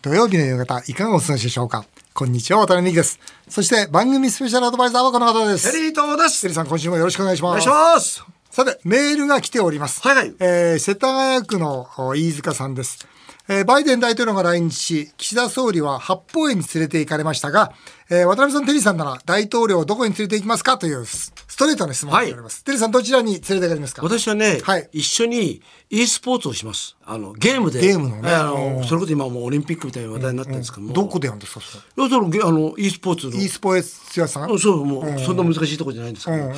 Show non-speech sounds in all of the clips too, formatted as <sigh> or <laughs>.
土曜日の夕方、いかがお過ごしでしょうか？こんにちは、渡辺美希です。そして、番組スペシャルアドバイザーはこの方です。テリー東です。テリーさん、今週もよろしくお願いします。お願いします。さて、メールが来ております。はいはいえー世田谷区のお飯塚さんです。えーバイデン大統領が来日し、岸田総理は八方園に連れて行かれましたが、えー渡辺さん、テリーさんなら大統領をどこに連れて行きますかというスストレートな質問がおります。テリーさん、どちらに連れて行かれますか？私はね、はい一緒に e スポーツをします。あの、ゲームで。ゲームのねえあの、それこそ今もうオリンピックみたいな話題になってるんですけども。どこでやるんですかそれ？要するに、あの、e スポーツの。e スポーツ屋さ？んうんそう、もう、そんな難しいところじゃないんですけど、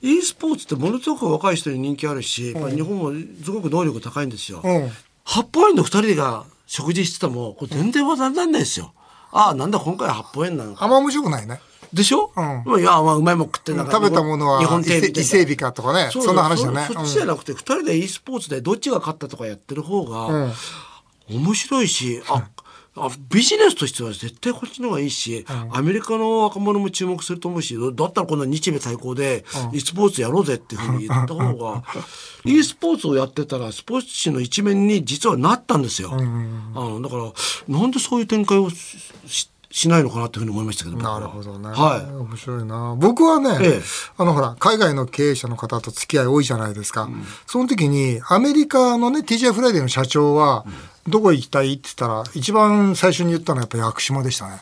e スポーツってものすごく若い人に人気あるし、やっぱり日本もすごく能力高いんですよ。うん八方園の二人が食事してても、これ全然話題にならないですよ。ああ、なんだ今回は八方園なのか。あんま面白くないね。でしょ、うん、いや、まあ、うまいもん食ってなんか食べたものは日本テレビ伊勢海老かとかねうそんな話だね。そそっちじゃなくて、二人で e スポーツでどっちが勝ったとかやってる方が、面白いし、あ、あビジネスとしては絶対こっちの方がいいし、アメリカの若者も注目すると思うし、だったらこの日米対抗で e スポーツやろうぜっていうふうに言った方が、e スポーツをやってたらスポーツ紙の一面に実はなったんですよ。あのだから、なんでそういう展開をしないのかなっていうふうに思いましたけど。なるほどね。はい。面白いな。僕はね、ええあのほら、海外の経営者の方と付き合い多いじゃないですか。その時に、アメリカのね、TJ フライデーの社長は、どこ行きたいって言ったら、一番最初に言ったのはやっぱ屋久島でしたね。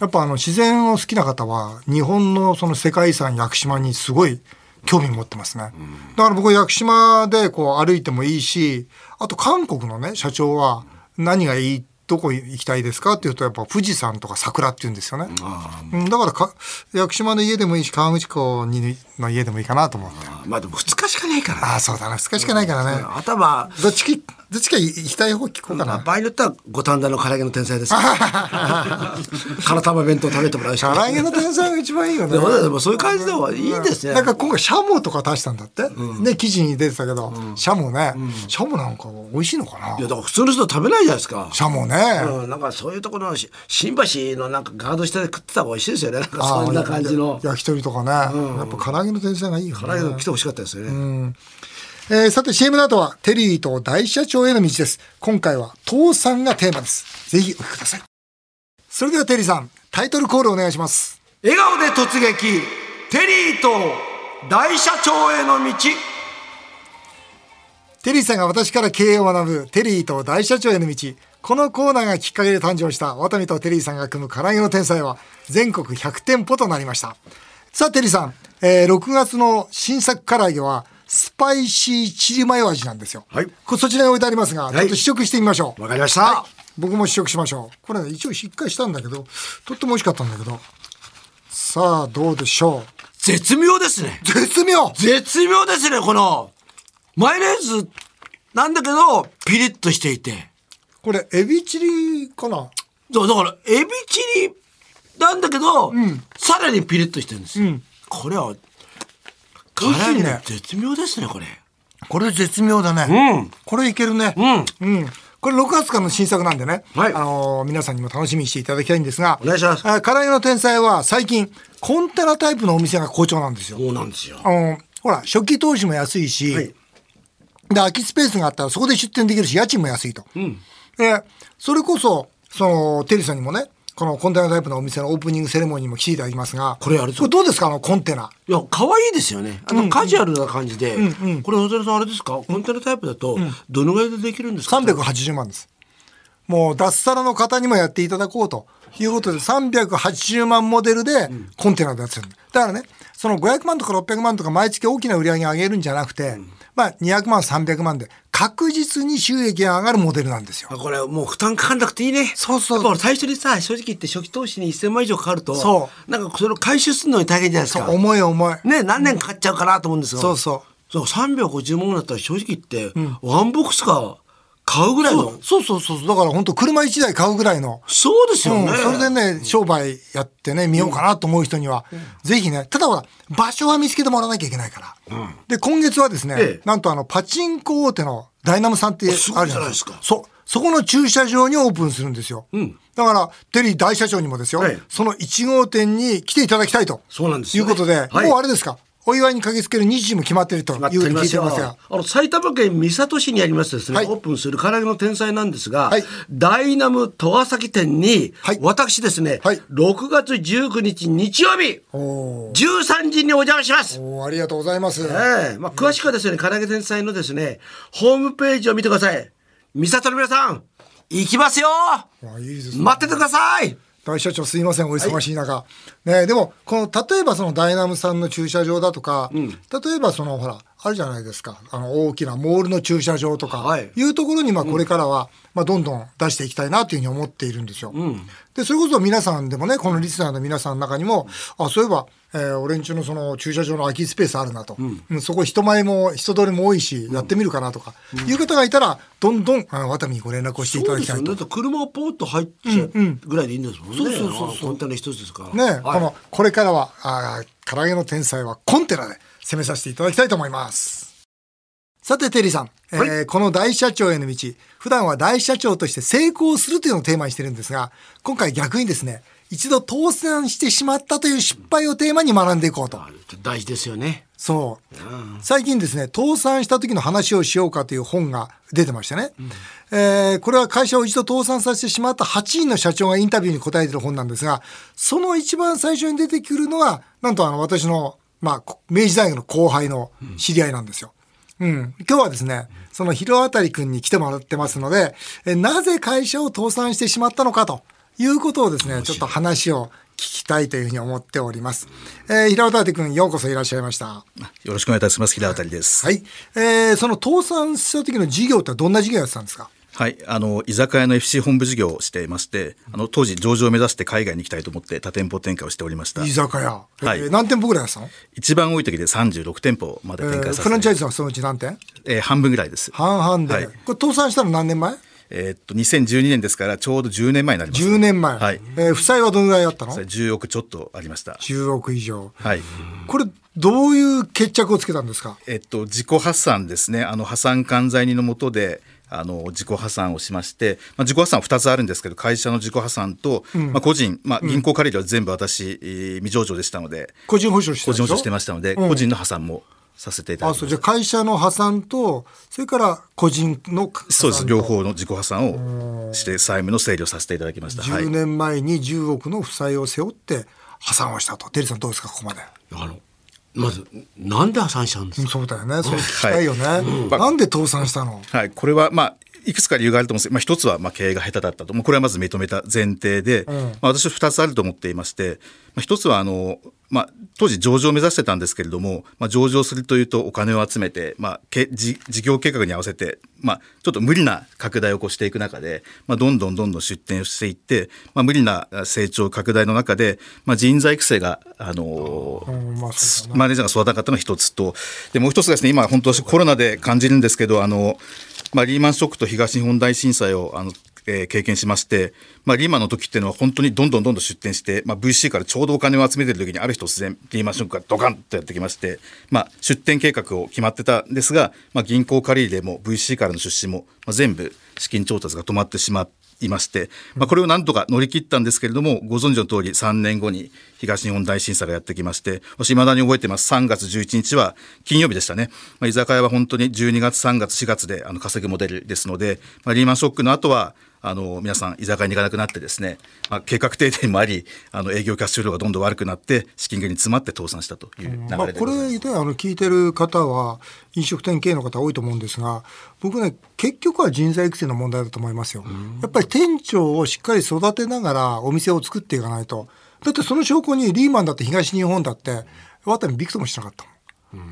やっぱあの、自然を好きな方は、日本のその世界遺産屋久島にすごい興味持ってますね。だから僕、屋久島でこう歩いてもいいし、あと韓国のね、社長は、何がいいどこ行きたいですかっていうとやっぱ富士山とか桜って言うんですよね。うん、だからか屋久島の家でもいいし河口湖にの家でもいいかなと思って。まあでも2日しかないからね。ああそうだな2日しかないからね。頭、どっちきどっちか行きたい方聞こうかな。場合によっては五反田の唐揚げの天才です <laughs> から。唐玉弁当食べてもらうしか唐揚げの天才が一番いいよねで。もそういう感じではいいですね。なんか今回シャモとか出したんだって、ね記事に出てたけど、シャモね、シャモなんか美味しいのかな？いやだから普通の人食べないじゃないですか。シャモね、うん、なんかそういうところのし新橋のなんかガード下で食ってた方が美味しいですよね。なんかそんな感じの。焼き鳥とかね、やっぱ唐揚げの天才がいいよね。唐揚げが来てほしかったですよね。えーさて CM の後はテリーと大社長への道です。今回は倒産がテーマです。ぜひお聞きください。それではテリーさん、タイトルコールお願いします。笑顔で突撃、テリーと大社長への道。テリーさんが私から経営を学ぶテリーと大社長への道。このコーナーがきっかけで誕生したワタミとテリーさんが組む唐揚げの天才は全国100店舗となりました。さあテリーさん、えー6月の新作唐揚げはスパイシーチリマヨ味なんですよ。はいこれそちらに置いてありますが、ちょっと試食してみましょう。わかりましたはい僕も試食しましょう。これね、一応しっかりしたんだけど、とっても美味しかったんだけど。さあ、どうでしょ絶妙ですねう。。絶妙絶妙ですね、この、マヨネーズなんだけど、ピリッとしていて。これ、エビチリかな？そう、だから、エビチリなんだけど、さらにピリッとしてるんですよ。これは、唐美味しいね絶妙ですね、これ。これ絶妙だね。うん。これいけるね。うん。うん。これ6月からの新作なんでね、はいあのー皆さんにも楽しみにしていただきたいんですが、お願いしますあ唐揚げの天才は最近、コンテナタイプのお店が好調なんですよ。そうなんですよ。あのほら、初期投資も安いし、はいで、空きスペースがあったらそこで出店できるし、家賃も安いと。で、それこそ、その、テリーさんにもね、このコンテナタイプのお店のオープニングセレモニーも来ていただきますが、これあれですこれどうですか？あのコンテナ。いや、可愛いですよね。あの、カジュアルな感じで。これ、小寺さんあれですか？コンテナタイプだと、どのぐらいでできるんですか？380万です。もう脱サラの方にもやっていただこうということで380万モデルでコンテナでやってる。だからね、その500万とか600万とか毎月大きな売り上げを上げるんじゃなくて、まあ200万300万で確実に収益が上がるモデルなんですよ。あこれもう負担かかんなくていいね。そうそうやっ最初にさ、正直言って初期投資に1000万以上かかると、そなんかそれを回収するのに大変じゃないですか。重い重い。ね、何年かかっちゃうかなと思うんですよ。そうそう。そう、350万だったら正直言って、ワンボックスか買うぐらいの。そうそうそう。だから本当車1台買うぐらいの。そうですよね。うん、それでね、商売やってね、見ようかなと思う人には、ぜひね、ただほら、場所は見つけてもらわなきゃいけないから。で、今月はですね、ええなんとあの、パチンコ大手のダイナムさんってあるじすゃないいでごじゃないですすか。かそう。そこの駐車場にオープンするんですよ。だから、テリー大社長にもですよ、はいその1号店に来ていただきたいと。そうなんですよねいうことで、はいもうあれですか、お祝いに駆けつける日時も決まっているというふうに聞いてますが。あの、埼玉県三郷市にありますですね、はい。オープンする唐揚げの天才なんですが、はい。ダイナム戸ヶ崎店に、はい。私ですね、はい。6月19日日曜日、おー。13時にお邪魔します。おーありがとうございます。ええ。まあ、詳しくはですね、唐揚げ天才のですね、ホームページを見てください。三郷の皆さん、行きますよ。ね。待っててください大社長すいませんお忙しい中、ねでもこの例えばそのダイナムさんの駐車場だとか、例えばそのほらあるじゃないですか。あの大きなモールの駐車場とか、はい。い、うところにまあこれからは、まあ、どんどん出していきたいなというふうに思っているんですよ。でそれこそ皆さんでもねこのリスナーの皆さんの中にもあそういえば、えー俺んちのその駐車場の空きスペースあるなと、うん。そこ人前も人通りも多いしやってみるかなとか、いう方がいたらどんどんあのワタミにご連絡をしていたそうですよね。だきたいとだって車をポーッと入っちゃうぐらいでいいんですもんね。そうそうそうコンテナ一つですから。ね、はい。このこれからはあー唐揚げの天才はコンテナで攻めさせていただきたいと思います。さてテリーさん、えーこの大社長への道。普段は大社長として成功するというのをテーマにしてるんですが今回逆にですね一度倒産してしまったという失敗をテーマに学んでいこうと。大事ですよね。そう。最近ですね倒産した時の話をしようかという本が出てましたね、えーこれは会社を一度倒産させてしまった8人の社長がインタビューに答えてる本なんですがその一番最初に出てくるのはなんとあの私の、まあ、こ明治大学の後輩の知り合いなんですよ。うん、今日はですね、その広渡くんに来てもらってますので、えなぜ会社を倒産してしまったのかということをですね、ちょっと話を聞きたいというふうに思っております。えー、平渡くん、ようこそいらっしゃいました。よろしくお願いいたします。平渡です。はい。えー、その倒産した時の事業ってどんな事業やってたんですか？はい、あの居酒屋の FC 本部事業をしていまして、あの当時上場を目指して海外に行きたいと思って多店舗展開をしておりました居。酒屋。えーはい何店舗ぐらいやってたの、一番多い時で36店舗までえー展開させて、フランチャイズはそのうち何店？えー半分ぐらいです。半々で。はいこれ倒産したの何年前？えーっと2012年ですからちょうど10年前になります。10年前。はい。えー負債はどのぐらいあったの？それ10億ちょっとありました。?10 億以上。はい。これ、どういう決着をつけたんですか？えっと自己破産ですね。あの破産管財人の下で。あの自己破産をしまして、まあ、自己破産は2つあるんですけど会社の自己破産と、まあ、個人、まあ、銀行借りは全部私、えー未上場でしたので個人保証して個人保証してましたので、個人の破産もさせていただあ、そう、きましじゃあ会社の破産と、それから個人の破産たそうです。と両方の自己破産をして債務の整理をさせていただきました、はい。10、年前に10億の負債を背負って破産をしたと。テリーさんどうですか、ここまで。あの、まず、なんで破産したんですか？うんそうだよね。それ聞きたいよね。なんで倒産したの？はい、これはまあいくつか理由があると思うんですけど、まあ、一つはまあ経営が下手だったと、まあ、これはまず認めた前提で、まあ、私は2つあると思っていまして、まあ、一つはあの、まあ、当時上場を目指してたんですけれども、まあ、上場するというとお金を集めて、まあ、け事事業計画に合わせて、まあ、ちょっと無理な拡大をこうしていく中で、まあ、どんどんどんどん出店をしていって、まあ、無理な成長拡大の中で、まあ、人材育成が、あのうんまあマネージャーが育たなかったのが一つと、でもう一つがですね、今、本当、コロナで感じるんですけど、あのまあ、リーマンショックと東日本大震災をあの、えー経験しまして、まあ、リーマンの時っていうのは、本当にどんどんどんどん出店して、まあ、VC からちょうどお金を集めてる時に、ある日突然、リーマンショックがドカンとやってきまして、まあ、出店計画を決まってたんですが、まあ、銀行借り入れも VC からの出資も、まあ、全部資金調達が止まってしま、いまして、まあ、これをなんとか乗り切ったんですけれども、ご存知の通り3年後に東日本大震災がやってきまして、私未だに覚えてます。3月11日は金曜日でしたね。まあ、居酒屋は本当に12月、3月、4月であの稼ぐモデルですので、まあ、リーマンショックの後は、あの皆さん居酒屋に行かなくなってですね、まあ、計画停電もありあの営業キャッシュフローがどんどん悪くなって資金繰りに詰まって倒産したという流れでございまあ。これねあの聞いてる方は飲食店経営の方多いと思うんですが僕ね結局は人材育成の問題だと思いますよ。やっぱり店長をしっかり育てながらお店を作っていかないとだってその証拠にリーマンだって東日本だってワタミびくともしなかったもん。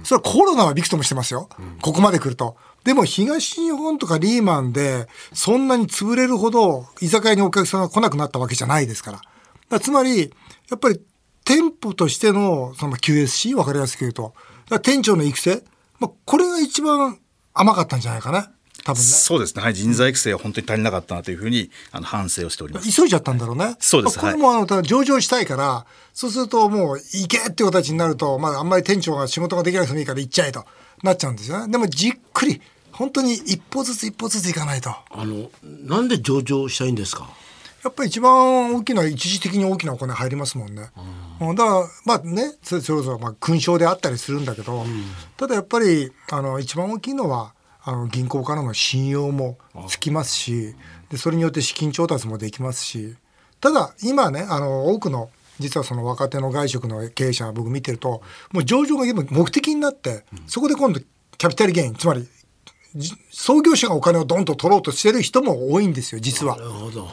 それはコロナはびくともしてますよ。ここまで来ると。でも東日本とかリーマンでそんなに潰れるほど居酒屋にお客さんが来なくなったわけじゃないですから。からつまり、やっぱり店舗としてのその QSC、わかりやすく言うと。店長の育成、まあ、これが一番甘かったんじゃないかな。多分ね。そうですね、はい、人材育成は本当に足りなかったなというふうにあの反省をしております。急いじゃったんだろうね。そうですまあこれもあの、ただ上場したいから、そうするともう行けっていう形になると、まああんまり店長が仕事ができなくてもいいから行っちゃえとなっちゃうんですよね。でもじっくり、本当に一歩ずつ一歩ずつ行かないと。あの、なんで上場したいんですか？やっぱり一番大きな、一時的に大きなお金入りますもんね。うんだから、まあね、そそれこそ、まあ、勲章であったりするんだけど、ただやっぱり、あの、一番大きいのは、あの、銀行からの信用もつきますし、で、それによって資金調達もできますし、ただ、今ね、あの、多くの、実はその若手の外食の経営者僕見てると、もう上場が今目的になって、そこで今度キャピタルゲイン、つまり、じ創業者がお金をドンと取ろうとしてる人も多いんですよ、実はな。るほど。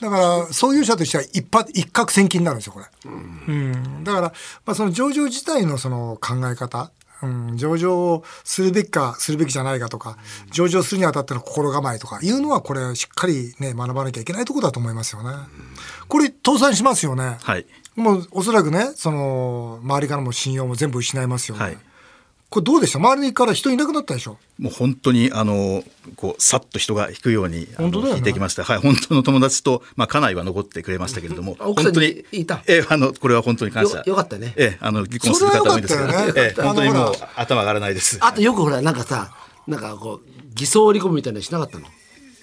だから、創業者としては一発、一攫千金になるんですよ、これ。うん。だから、まあ、その上場自体のその考え方、うん、上場をするべきか、するべきじゃないかとか、上場するにあたっての心構えとかいうのは、これ、しっかりね、学ばなきゃいけないところだと思いますよね。これ、倒産しますよね。はい。もう、おそらくね、その、周りからも信用も全部失いますよね。はいこれどうでした？周りから人いなくなったでしょ？もう本当にあのこうさっと人が引くようにあの本当だよね引いてきました。はい、本当の友達とまあ家内は残ってくれましたけれども、本当にいた？えあのこれは本当に感謝。よよかったね。えあの離婚する方多いんですけど、ね。え本当にもう頭上がらないです。あとよくほら、なんかさ、なんかこう、偽装離婚みたいなのしなかったの？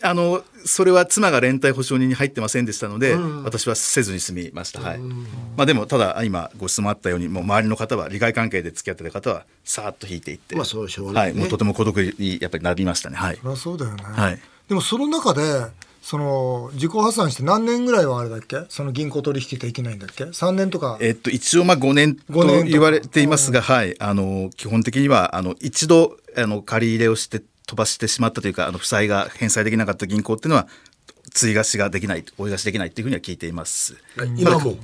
あのそれは妻が連帯保証人に入ってませんでしたので、私はせずに済みました。はい。まあでもただ今ご質問あったようにもう周りの方は利害関係で付き合ってる方はさーっと引いていって、まあそうしょうはいもうとても孤独にやっぱりなりましたね。はいそ。りゃそうだよね。はいでもその中で、その、自己破産して何年ぐらいはあれだっけ？その銀行取引できないんだっけ ?3 年とか。えっと、一応まあ5年と5年とか言われていますが、はい、あの基本的にはあの一度あの借り入れをして飛ばしてしまったというかあの負債が返済できなかった銀行っていうのは追貸しができない追い貸しできないというふうには聞いています。今も？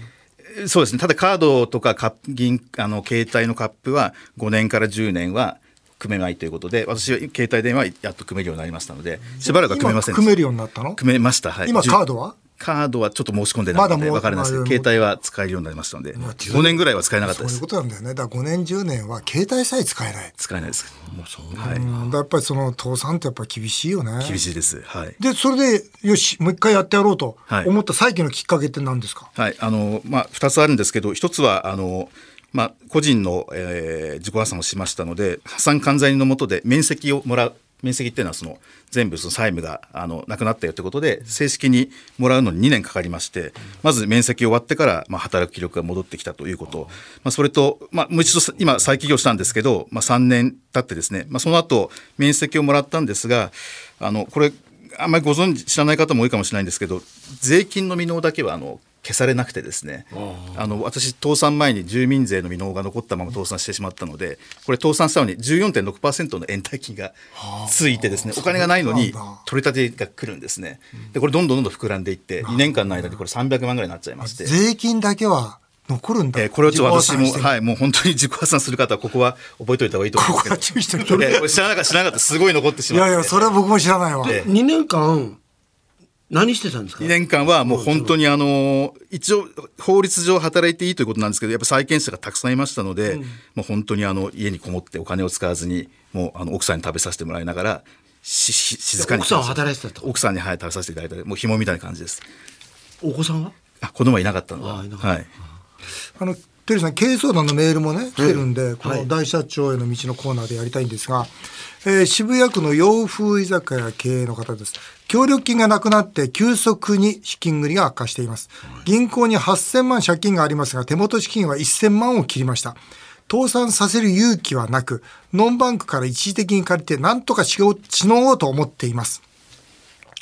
えそうですね。ただカードとかカ銀あの携帯のカップは5年から10年は組めないということで私は携帯電話はやっと組めるようになりましたのでしばらくは組めません組めるようになったの？組めました、はい、今カードは？カードはちょっと申し込んでないので分からないですけど携帯は使えるようになりましたので5年ぐらいは使えなかったですそういうことなんだよね。だから5年10年は携帯さえ使えない。使えないですもうそうはいうん、だやっぱりその倒産ってやっぱり厳しいよね。厳しいです。はい。で、それで、よし、もう一回やってやろうとはい思った再起のきっかけって何ですか、はい。あの、まあ、二つあるんですけど、一つは、あの、まあ、個人の、えー自己破産をしましたので、破産管財人のもとで面積をもらう。面積っていうのはその全部その債務があのなくなったよということで正式にもらうのに2年かかりましてまず面積終わってからまあ働く気力が戻ってきたということ、まあ、それと、まあ、もう一度今再起業したんですけど、まあ、3年経ってですね、まあ、その後面積をもらったんですがあのこれあんまりご存知知らない方も多いかもしれないんですけど税金の未納だけはあの消されなくてですねあの私倒産前に住民税の未納が残ったまま倒産してしまったのでこれ倒産したのに14.6%の延滞金がついてですねお金がないのに取り立てが来るんですねでこれどんどんどんどん膨らんでいって2年間の間にこれ300万ぐらいになっちゃいまして。税金だけは残るんだ。えーこれをちょっと私も、はい、もう本当に自己破産する方は、ここは覚えておいた方がいいと思うんこですけど。こは注意してる。えーこれ知らなかった、知らなかった、すごい残ってしまって。いやいや、それは僕も知らないわ。え2年間、何してたんですか？2年間はもう本当にあの一応法律上働いていいということなんですけどやっぱ債権者がたくさんいましたので、もう本当にあの家にこもってお金を使わずにもうあの奥さんに食べさせてもらいながらしし静かに奥さんは働いてたと？奥さんに、はい、食べさせていただいた。もう紐みたいな感じです。お子さんは？あ子供はいなかったのはい。あの、テリーさん、経営相談のメールもね、来てるんで、こはい。の大社長への道のコーナーでやりたいんですが、えー渋谷区の洋風居酒屋経営の方です。協力金がなくなって急速に資金繰りが悪化しています。銀行に8000万借金がありますが、手元資金は1000万を切りました。倒産させる勇気はなく、ノンバンクから一時的に借りて何とかしようしのうと思っています。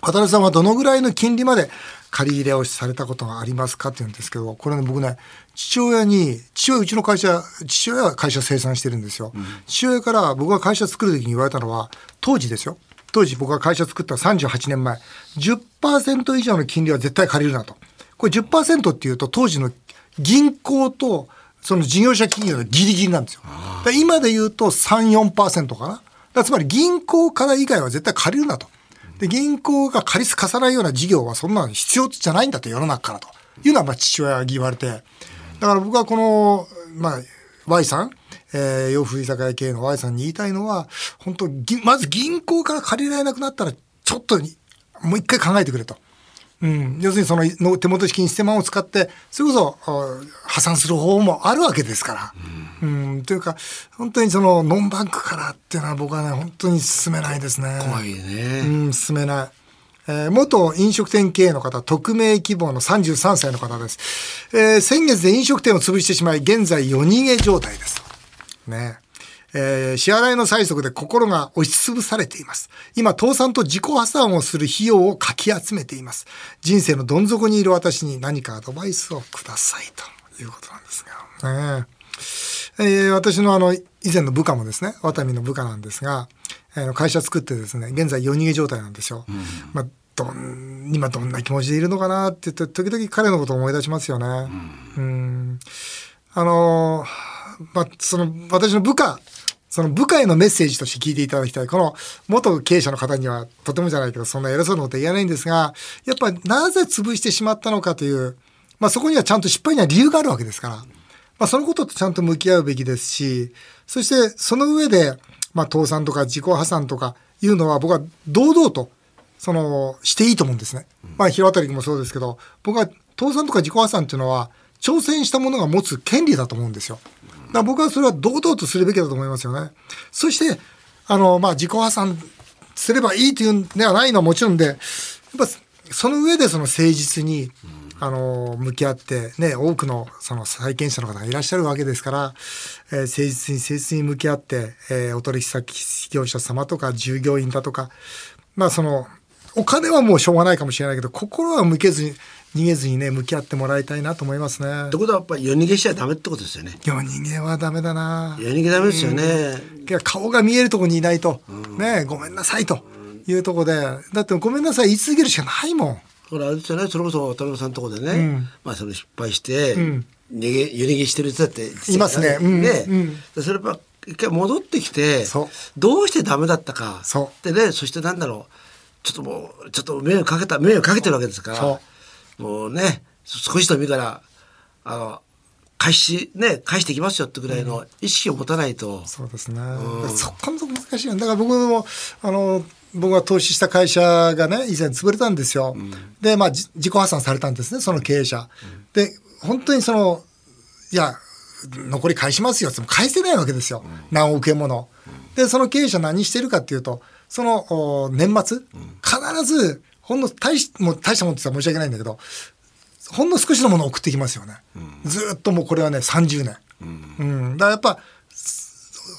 渡辺さんはどのぐらいの金利まで借り入れをされたことがありますかって言うんですけど、これね、僕ね、父親に、父親、うちの会社、父親は会社生産してるんですよ。父親から僕が会社作る時に言われたのは、当時ですよ。当時僕が会社作った38年前、10%以上の金利は絶対借りるなと。これ10%っていうと当時の銀行とその事業者企業のギリギリなんですよ。今で言うと3、4%かな。つまり銀行から以外は絶対借りるなと。で、銀行が借りすかさないような事業はそんなの必要じゃないんだと世の中からというのはまあ父親が言われて。だから僕はこの、まあ、Y さん、えー、洋風居酒屋系の Y さんに言いたいのは、本当ぎまず銀行から借りられなくなったら、ちょっとにもう一回考えてくれと。うん、要するにそのの手元資金1000万を使って、それこそあ破産する方法もあるわけですから。うん、というか、本当にそのノンバンクからっていうのは僕はね、本当に進めないですね。怖いね。うん、進めない。えー、元飲食店経営の方、匿名希望の33歳の方です。えー、先月で飲食店を潰してしまい、現在夜逃げ状態です。ね。えー、支払いの催促で心が押しつぶされています。今、倒産と自己破産をする費用をかき集めています。人生のどん底にいる私に何かアドバイスをくださいということなんですが。ねえー、私のあの、以前の部下もですね、ワタミの部下なんですが、えー、会社作ってですね、現在夜逃げ状態なんですよ。うん、まあどん今どんな気持ちでいるのかなって言って時々彼のことを思い出しますよね。うん、うんあのまあ、その私の部下その部下へのメッセージとして聞いていただきたい。この元経営者の方にはとてもじゃないけど、そんな偉そうなことは言えないんですが、やっぱなぜ潰してしまったのかという、まあそこにはちゃんと失敗には理由があるわけですから、まあそのこととちゃんと向き合うべきですし、そしてその上で、まあ倒産とか自己破産とかいうのは僕は堂々と、その、していいと思うんですね。まあ広渡君もそうですけど、僕は倒産とか自己破産っていうのは、挑戦したものが持つ権利だと思うんですよ。だ僕はそれは堂々とするべきだと思いますよね。そして、あの、まあ、自己破産すればいいというんではないのはもちろんで、やっぱその上でその誠実に、あの、向き合って、ね、多くのその債権者の方がいらっしゃるわけですから、えー、誠実に誠実に向き合って、えー、お取引先業者様とか従業員だとか、まあその、お金はもうしょうがないかもしれないけど、心は向けずに、逃げずにね向き合ってもらいたいなと思いますね。ってことはやっぱり夜逃げしちゃダメってことですよね。夜逃げはダメだな。夜逃げダメですよね。うん、顔が見えるとこにいないと、うん、ねごめんなさいというとこで。だってごめんなさい言い続けるしかないもん。ほらあれですよね。それこそ渡辺さんのとこでね、うん、まあその失敗して、逃げ夜逃げしてる人だっていますね。ね、それやっぱ一回戻ってきてどうしてダメだったか。でねそしてなんだろうちょっともうちょっと迷惑かけた迷惑かけてるわけですから。もうね少しでもいいからあの返しね返してきますよってぐらいの意識を持たないと、うん、そうですね、うん、そこのとこ難しいだから僕もあの僕が投資した会社がね以前潰れたんですよ、うん、でまあ自己破産されたんですねその経営者、で本当にそのいや残り返しますよって返せないわけですよ、何億円もの。でその経営者何してるかっていうとその年末、必ずほんの大しもう大したもんって言ったら申し訳ないんだけどほんの少しのものを送ってきますよね、うん、ずっともうこれはね30年、うん、うん、だからやっぱ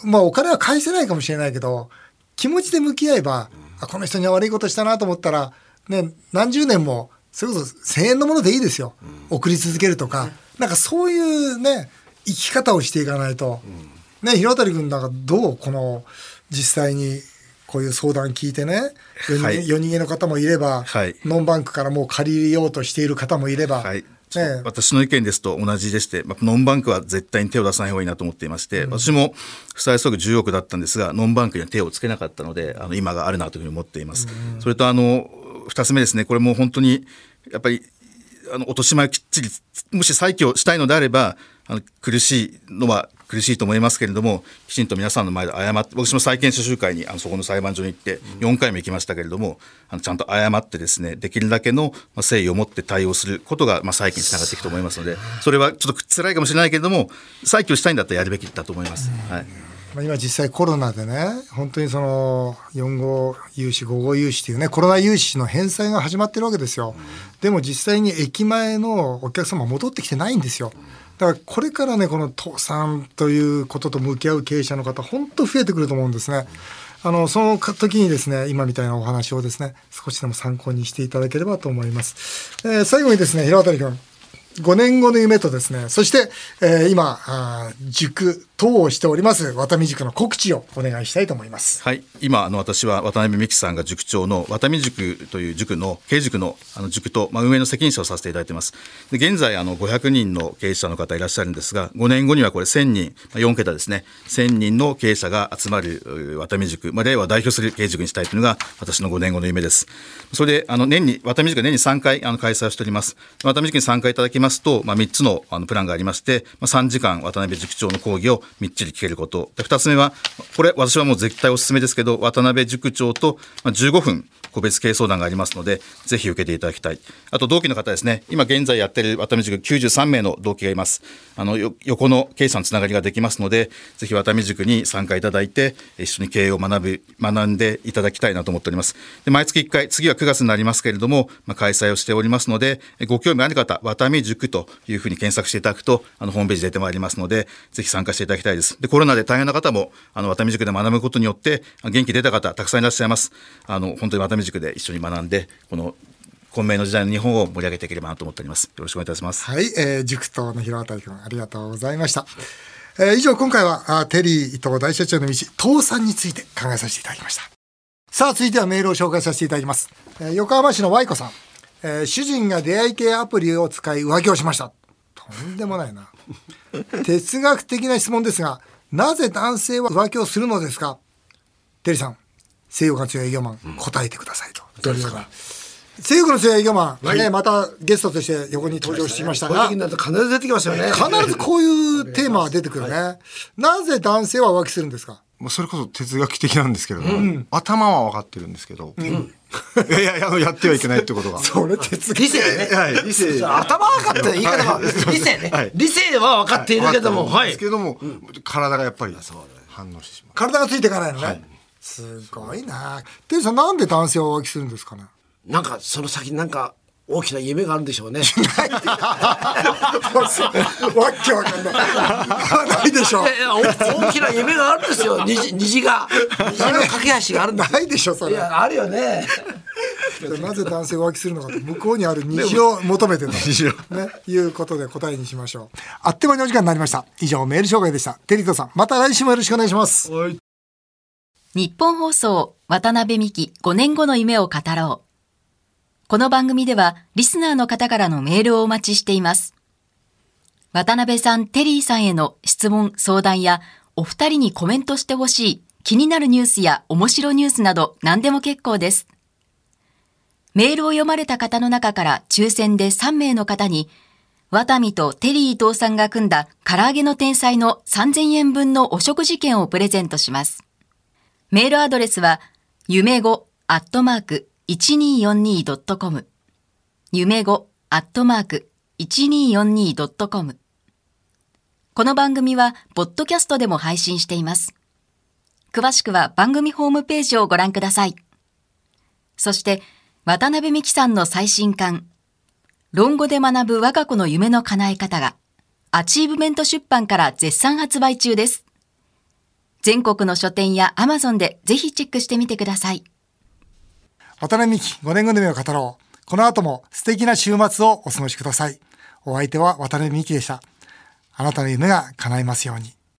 まあお金は返せないかもしれないけど気持ちで向き合えば、あこの人には悪いことしたなと思ったら、ね、何十年もそれこそ1,000円のものでいいですよ、送り続けるとか、なんかそういうね生き方をしていかないと、ね広渡君なんかどう？この実際にこういう相談聞いてね夜逃げはい、夜逃げの方もいれば、はい、ノンバンクからもう借りようとしている方もいれば、はい。ね、私の意見ですと同じでして、まあ、ノンバンクは絶対に手を出さない方がいいなと思っていまして、うん、私も負債総額10億だったんですが、ノンバンクには手をつけなかったので、あの今があるなというふうに思っています。うん、それとあの2つ目ですね、これも本当にやっぱりあの落とし前きっちり、もし再起をしたいのであれば、あの苦しいのは苦しいと思いますけれどもきちんと皆さんの前で謝って私も債権者集会にあのそこの裁判所に行って4回も行きましたけれどもあのちゃんと謝ってですねできるだけの誠意を持って対応することが、まあ、再起につながっていくと思いますのでそれはちょっと辛いかもしれないけれども再起をしたいんだったらやるべきだと思います。はい今実際コロナでね本当にその4号融資5号融資っていうねコロナ融資の返済が始まってるわけですよ、でも実際に駅前のお客様戻ってきてないんですよ、だからこれからねこの倒産ということと向き合う経営者の方本当増えてくると思うんですね。あのその時にですね今みたいなお話をですね少しでも参考にしていただければと思います。えー、最後にですね平渡君5年後の夢とですね、そして、えー、今あ、塾等をしております、渡美塾の告知をお願いしたいと思います。はい。今、あの、私は渡辺美樹さんが塾長の渡美塾という塾の、経営塾のあの塾と、まあ、運営の責任者をさせていただいています。で現在、あの、500人の経営者の方いらっしゃるんですが、5年後にはこれ1000人、まあ、4桁ですね、1000人の経営者が集まる渡美塾、まあ、令和を代表する経営塾にしたいというのが、私の5年後の夢です。それで、あの、年に、渡美塾は年に3回、あの、開催をしております。渡美塾に参加いただきますと、まあ、3つのあのプランがありまして、まあ、3時間渡辺塾長の講義をみっちり聞けること。で2つ目は、これ私はもう絶対お勧めですけど、渡辺塾長とまあ15分個別経営相談がありますので、ぜひ受けていただきたい。あと同期の方ですね、今現在やってる渡辺塾93名の同期がいます。あの、横の経営者のつながりができますので、ぜひ渡辺塾に参加いただいて、一緒に経営を学ぶ、学んでいただきたいなと思っております。で、毎月1回、次は9月になりますけれども、まあ、開催をしておりますので、ご興味ある方、渡辺塾というふうに検索していただくと、あの、ホームページ出てまいりますので、ぜひ参加していただきたいです。で、コロナで大変な方も、あの、渡辺塾で学ぶことによって、元気出た方、たくさんいらっしゃいます。あの、本当に渡辺塾で一緒に学んで、この、混迷の時代の日本を盛り上げていければなと思っております。よろしくお願いいたします。はい、えー、塾頭の広渡君、ありがとうございました。えー以上、今回は、あテリー伊藤大社長の道、倒産について考えさせていただきました。さあ、続いてはメールを紹介させていただきます。えー横浜市の Y 子さん。えー主人が出会い系アプリを使い浮気をしました。とんでもないな。<laughs> 哲学的な質問ですが、なぜ男性は浮気をするのですか？テリーさん、性欲が強い営業マン、答えてくださいと。どうですか？性欲の強い営業マン、ね、またゲストとして横に登場しましたが、こういう時になると必ず出てきますよね。必ずこういうテーマが出てくるね。なぜ男性は浮気するんですか？まあそれこそ哲学的なんですけれども、頭は分かってるんですけど、いやいやいややってはいけないってことが。<laughs> それ哲学理性ね。はい、理性頭分かってる言い方は、理性ね、はい理性は分かっているけども、はいです。けども、体がやっぱり反応してしまう。体がついていかないのね。すごいなテリーさんなんで男性は浮気するんですかね？なんかその先になんか大きな夢があるんでしょうね。<laughs> わっけわかんない。ないでしょい。やいや大大きな夢があるんですよ。虹虹が虹の架け橋があるんだ。ないでしょ、それ。いやあるよね。なぜ男性が浮気するのかと、向こうにある虹を求めてるの。虹をね、いうことで答えにしましょう。あっという間にお時間になりました。以上、メール紹介でした。テリーとさん、また来週もよろしくお願いします。日本放送渡辺美希5年後の夢を語ろう。この番組ではリスナーの方からのメールをお待ちしています。渡辺さん、テリーさんへの質問、相談やお二人にコメントしてほしい気になるニュースや面白ニュースなど何でも結構です。メールを読まれた方の中から抽選で3名の方にワタミとテリー伊藤さんが組んだ唐揚げの天才の3000円分のお食事券をプレゼントします。メールアドレスは、夢語アットマーク 1242.com。夢語アットマーク 1242.com。この番組は、ポッドキャストでも配信しています。詳しくは番組ホームページをご覧ください。そして、渡邉美樹さんの最新刊、論語で学ぶ我が子の夢の叶え方が、アチーブメント出版から絶賛発売中です。全国の書店やアマゾンでぜひチェックしてみてください。渡辺美希5年組の夢を語ろう。この後も素敵な週末をお過ごしください。お相手は渡辺美希でした。あなたの夢が叶いますように。